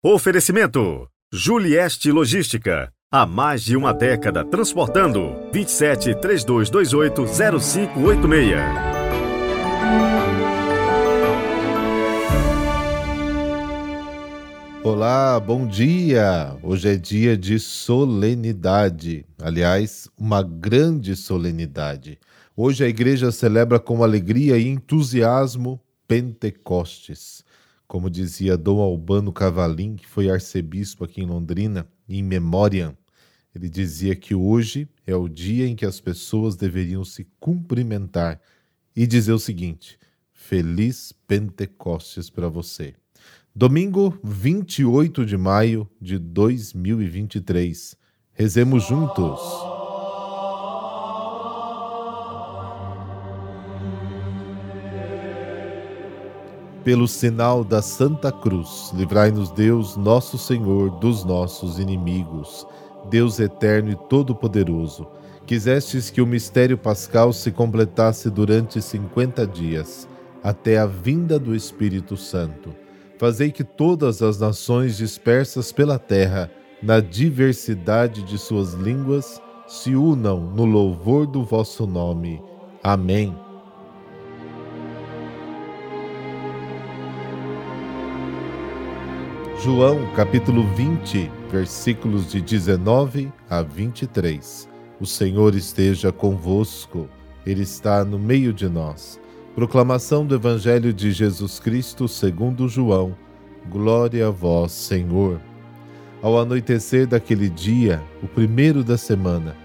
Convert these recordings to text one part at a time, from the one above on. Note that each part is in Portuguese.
Oferecimento: Julieste Logística. Há mais de uma década transportando 27 3228 0586. Olá, bom dia! Hoje é dia de solenidade, aliás, uma grande solenidade. Hoje a igreja celebra com alegria e entusiasmo Pentecostes. Como dizia Dom Albano Cavalim, que foi arcebispo aqui em Londrina, em memória, ele dizia que hoje é o dia em que as pessoas deveriam se cumprimentar e dizer o seguinte: Feliz Pentecostes para você. Domingo 28 de maio de 2023. Rezemos juntos. Pelo sinal da Santa Cruz, livrai-nos Deus, nosso Senhor, dos nossos inimigos. Deus eterno e todo-poderoso, quisestes que o mistério pascal se completasse durante cinquenta dias, até a vinda do Espírito Santo. Fazei que todas as nações dispersas pela terra, na diversidade de suas línguas, se unam no louvor do vosso nome. Amém. João capítulo 20, versículos de 19 a 23. O Senhor esteja convosco, Ele está no meio de nós. Proclamação do Evangelho de Jesus Cristo segundo João. Glória a vós, Senhor. Ao anoitecer daquele dia, o primeiro da semana,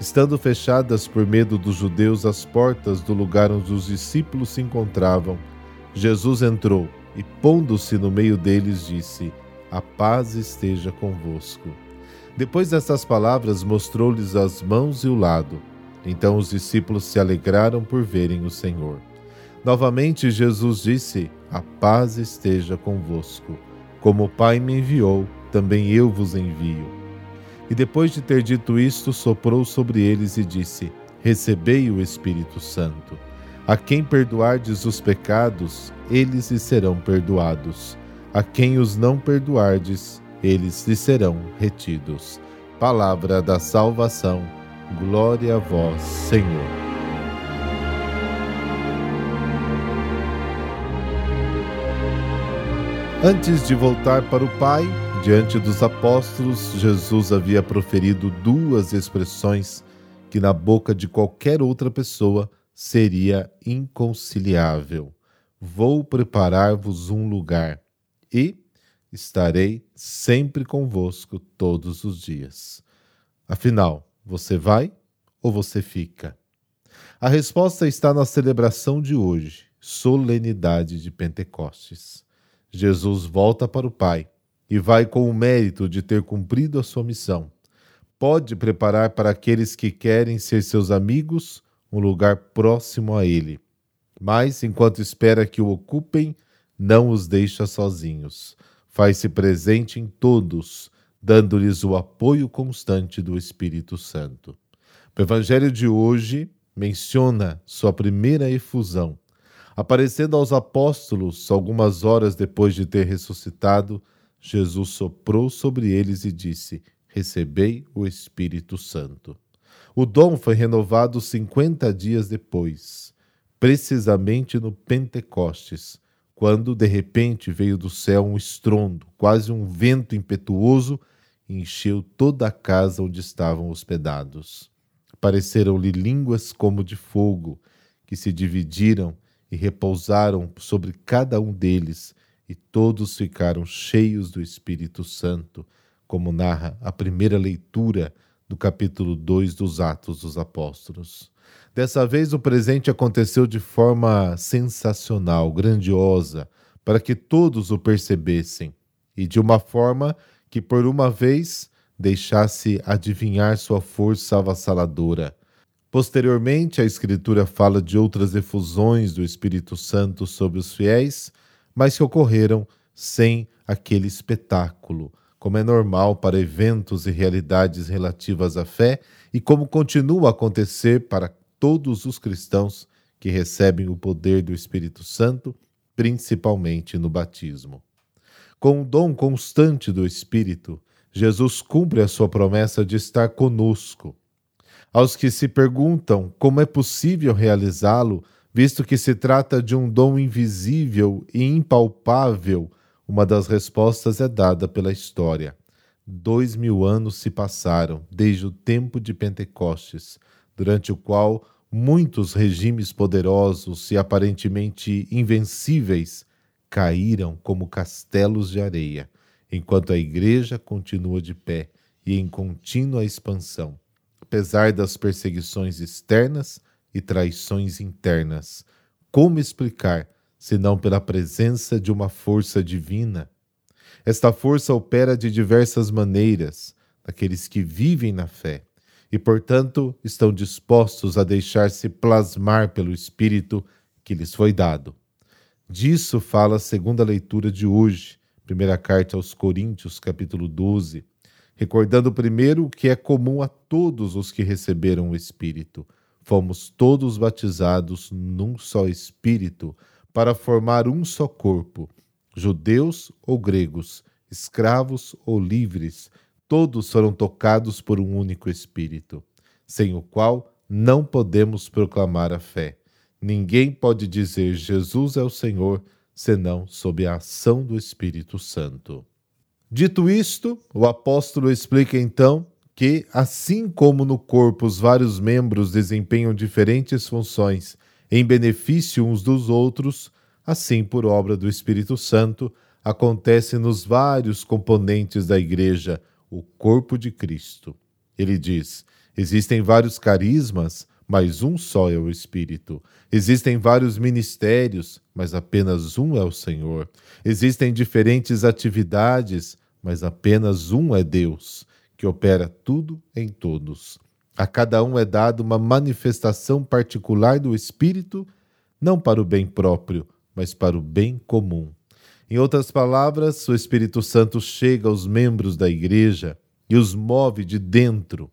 estando fechadas por medo dos judeus as portas do lugar onde os discípulos se encontravam, Jesus entrou e, pondo-se no meio deles, disse: a paz esteja convosco. Depois dessas palavras, mostrou-lhes as mãos e o lado. Então os discípulos se alegraram por verem o Senhor. Novamente Jesus disse: A paz esteja convosco. Como o Pai me enviou, também eu vos envio. E depois de ter dito isto, soprou sobre eles e disse: Recebei o Espírito Santo. A quem perdoardes os pecados, eles lhe serão perdoados a quem os não perdoardes, eles lhe serão retidos. Palavra da salvação. Glória a vós, Senhor. Antes de voltar para o Pai, diante dos apóstolos, Jesus havia proferido duas expressões que na boca de qualquer outra pessoa seria inconciliável. Vou preparar-vos um lugar e estarei sempre convosco todos os dias. Afinal, você vai ou você fica? A resposta está na celebração de hoje, solenidade de Pentecostes. Jesus volta para o Pai e vai com o mérito de ter cumprido a sua missão. Pode preparar para aqueles que querem ser seus amigos um lugar próximo a Ele. Mas, enquanto espera que o ocupem, não os deixa sozinhos. Faz-se presente em todos, dando-lhes o apoio constante do Espírito Santo. O Evangelho de hoje menciona sua primeira efusão. Aparecendo aos apóstolos algumas horas depois de ter ressuscitado, Jesus soprou sobre eles e disse: Recebei o Espírito Santo. O dom foi renovado 50 dias depois, precisamente no Pentecostes, quando de repente veio do céu um estrondo, quase um vento impetuoso, e encheu toda a casa onde estavam hospedados. Apareceram-lhe línguas como de fogo, que se dividiram e repousaram sobre cada um deles, e todos ficaram cheios do Espírito Santo, como narra a primeira leitura do capítulo 2 dos Atos dos Apóstolos. Dessa vez o presente aconteceu de forma sensacional, grandiosa, para que todos o percebessem, e de uma forma que por uma vez deixasse adivinhar sua força avassaladora. Posteriormente, a Escritura fala de outras efusões do Espírito Santo sobre os fiéis, mas que ocorreram sem aquele espetáculo, como é normal para eventos e realidades relativas à fé e como continua a acontecer para todos os cristãos que recebem o poder do Espírito Santo, principalmente no batismo. Com o dom constante do Espírito, Jesus cumpre a sua promessa de estar conosco. Aos que se perguntam como é possível realizá-lo, visto que se trata de um dom invisível e impalpável, uma das respostas é dada pela história. Dois mil anos se passaram desde o tempo de Pentecostes, durante o qual muitos regimes poderosos e aparentemente invencíveis caíram como castelos de areia, enquanto a igreja continua de pé e em contínua expansão, apesar das perseguições externas e traições internas. Como explicar, senão pela presença de uma força divina? Esta força opera de diversas maneiras naqueles que vivem na fé e, portanto, estão dispostos a deixar-se plasmar pelo Espírito que lhes foi dado. Disso fala a segunda leitura de hoje, primeira carta aos Coríntios, capítulo 12, recordando primeiro o que é comum a todos os que receberam o Espírito. Fomos todos batizados num só Espírito, para formar um só corpo, judeus ou gregos, escravos ou livres, todos foram tocados por um único Espírito, sem o qual não podemos proclamar a fé. Ninguém pode dizer Jesus é o Senhor senão sob a ação do Espírito Santo. Dito isto, o apóstolo explica então que, assim como no corpo os vários membros desempenham diferentes funções em benefício uns dos outros, assim, por obra do Espírito Santo, acontece nos vários componentes da Igreja, o corpo de Cristo. Ele diz: existem vários carismas, mas um só é o Espírito. Existem vários ministérios, mas apenas um é o Senhor. Existem diferentes atividades, mas apenas um é Deus, que opera tudo em todos. A cada um é dada uma manifestação particular do Espírito, não para o bem próprio, mas para o bem comum. Em outras palavras, o Espírito Santo chega aos membros da igreja e os move de dentro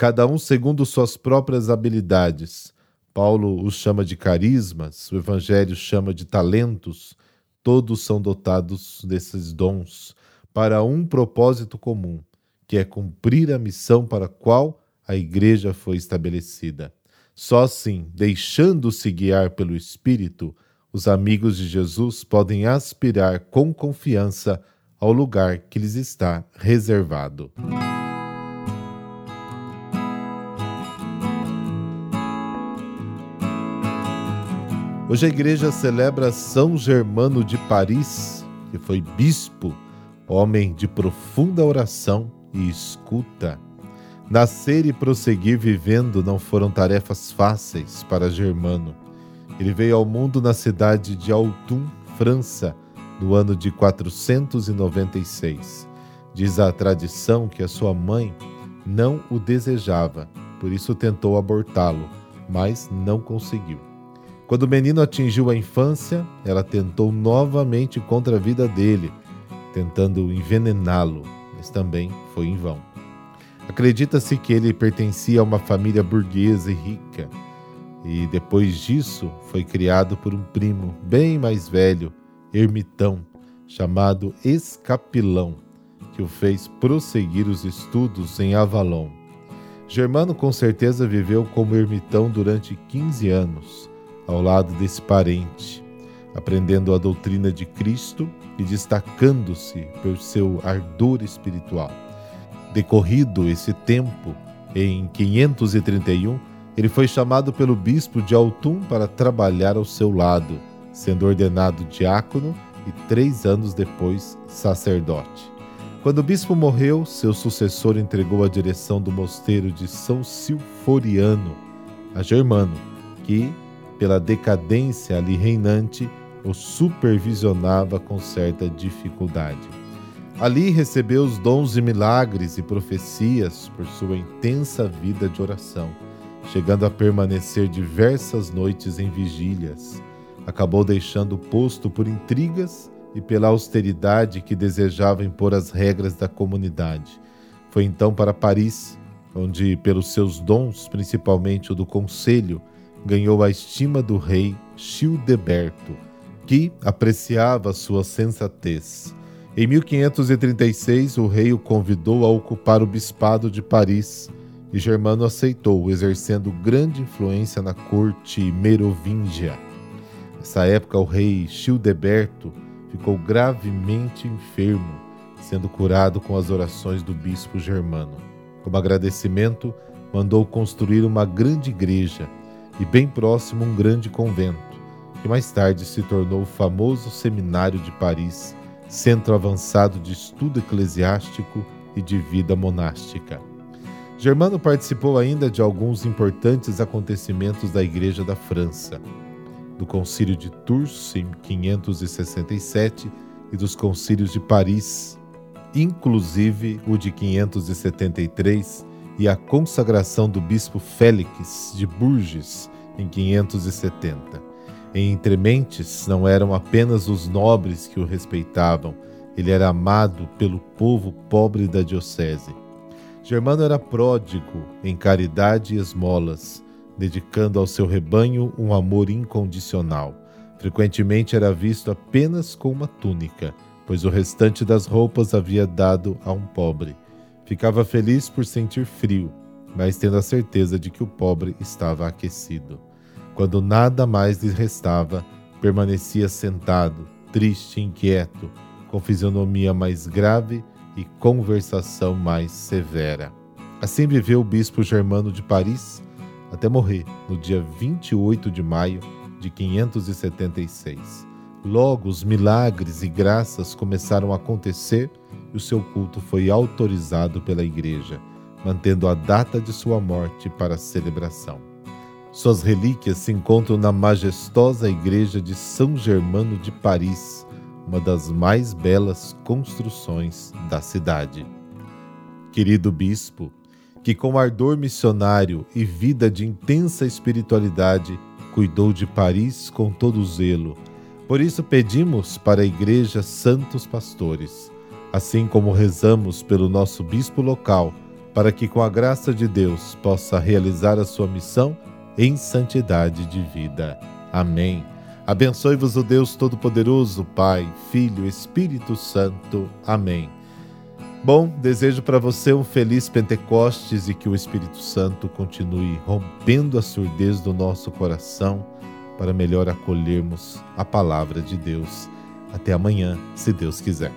cada um segundo suas próprias habilidades. Paulo os chama de carismas, o Evangelho chama de talentos. Todos são dotados desses dons para um propósito comum, que é cumprir a missão para a qual a igreja foi estabelecida. Só assim, deixando-se guiar pelo Espírito, os amigos de Jesus podem aspirar com confiança ao lugar que lhes está reservado. Hoje a igreja celebra São Germano de Paris, que foi bispo, homem de profunda oração e escuta. Nascer e prosseguir vivendo não foram tarefas fáceis para Germano. Ele veio ao mundo na cidade de Autun, França, no ano de 496. Diz a tradição que a sua mãe não o desejava, por isso tentou abortá-lo, mas não conseguiu. Quando o menino atingiu a infância, ela tentou novamente contra a vida dele, tentando envenená-lo, mas também foi em vão. Acredita-se que ele pertencia a uma família burguesa e rica, e depois disso foi criado por um primo bem mais velho, ermitão, chamado Escapilão, que o fez prosseguir os estudos em Avalon. Germano com certeza viveu como ermitão durante 15 anos ao lado desse parente, aprendendo a doutrina de Cristo e destacando-se por seu ardor espiritual. Decorrido esse tempo, em 531, ele foi chamado pelo bispo de Autun para trabalhar ao seu lado, sendo ordenado diácono e três anos depois sacerdote. Quando o bispo morreu, seu sucessor entregou a direção do mosteiro de São Silforiano a Germano, que pela decadência ali reinante, o supervisionava com certa dificuldade. Ali recebeu os dons de milagres e profecias por sua intensa vida de oração, chegando a permanecer diversas noites em vigílias. Acabou deixando o posto por intrigas e pela austeridade que desejava impor as regras da comunidade. Foi então para Paris, onde, pelos seus dons, principalmente o do conselho, ganhou a estima do rei Childeberto, que apreciava sua sensatez. Em 1536, o rei o convidou a ocupar o bispado de Paris e Germano aceitou, exercendo grande influência na corte merovingia. Nessa época, o rei Childeberto ficou gravemente enfermo, sendo curado com as orações do bispo Germano. Como agradecimento, mandou construir uma grande igreja e, bem próximo, um grande convento, que mais tarde se tornou o famoso Seminário de Paris, centro avançado de estudo eclesiástico e de vida monástica. Germano participou ainda de alguns importantes acontecimentos da Igreja da França, do Concílio de Tours em 567 e dos Concílios de Paris, inclusive o de 573 e a consagração do bispo Félix de Bourges em 570. Em Entrementes não eram apenas os nobres que o respeitavam, ele era amado pelo povo pobre da diocese. Germano era pródigo em caridade e esmolas, dedicando ao seu rebanho um amor incondicional. Frequentemente era visto apenas com uma túnica, pois o restante das roupas havia dado a um pobre. Ficava feliz por sentir frio, mas tendo a certeza de que o pobre estava aquecido. Quando nada mais lhe restava, permanecia sentado, triste inquieto, com fisionomia mais grave e conversação mais severa. Assim viveu o bispo germano de Paris até morrer no dia 28 de maio de 576. Logo, os milagres e graças começaram a acontecer e o seu culto foi autorizado pela Igreja, mantendo a data de sua morte para celebração. Suas relíquias se encontram na majestosa Igreja de São Germano de Paris, uma das mais belas construções da cidade. Querido bispo, que com ardor missionário e vida de intensa espiritualidade cuidou de Paris com todo zelo, por isso pedimos para a Igreja santos pastores assim como rezamos pelo nosso bispo local, para que, com a graça de Deus, possa realizar a sua missão em santidade de vida. Amém. Abençoe-vos o Deus Todo-Poderoso, Pai, Filho, Espírito Santo. Amém. Bom, desejo para você um feliz Pentecostes e que o Espírito Santo continue rompendo a surdez do nosso coração para melhor acolhermos a palavra de Deus. Até amanhã, se Deus quiser.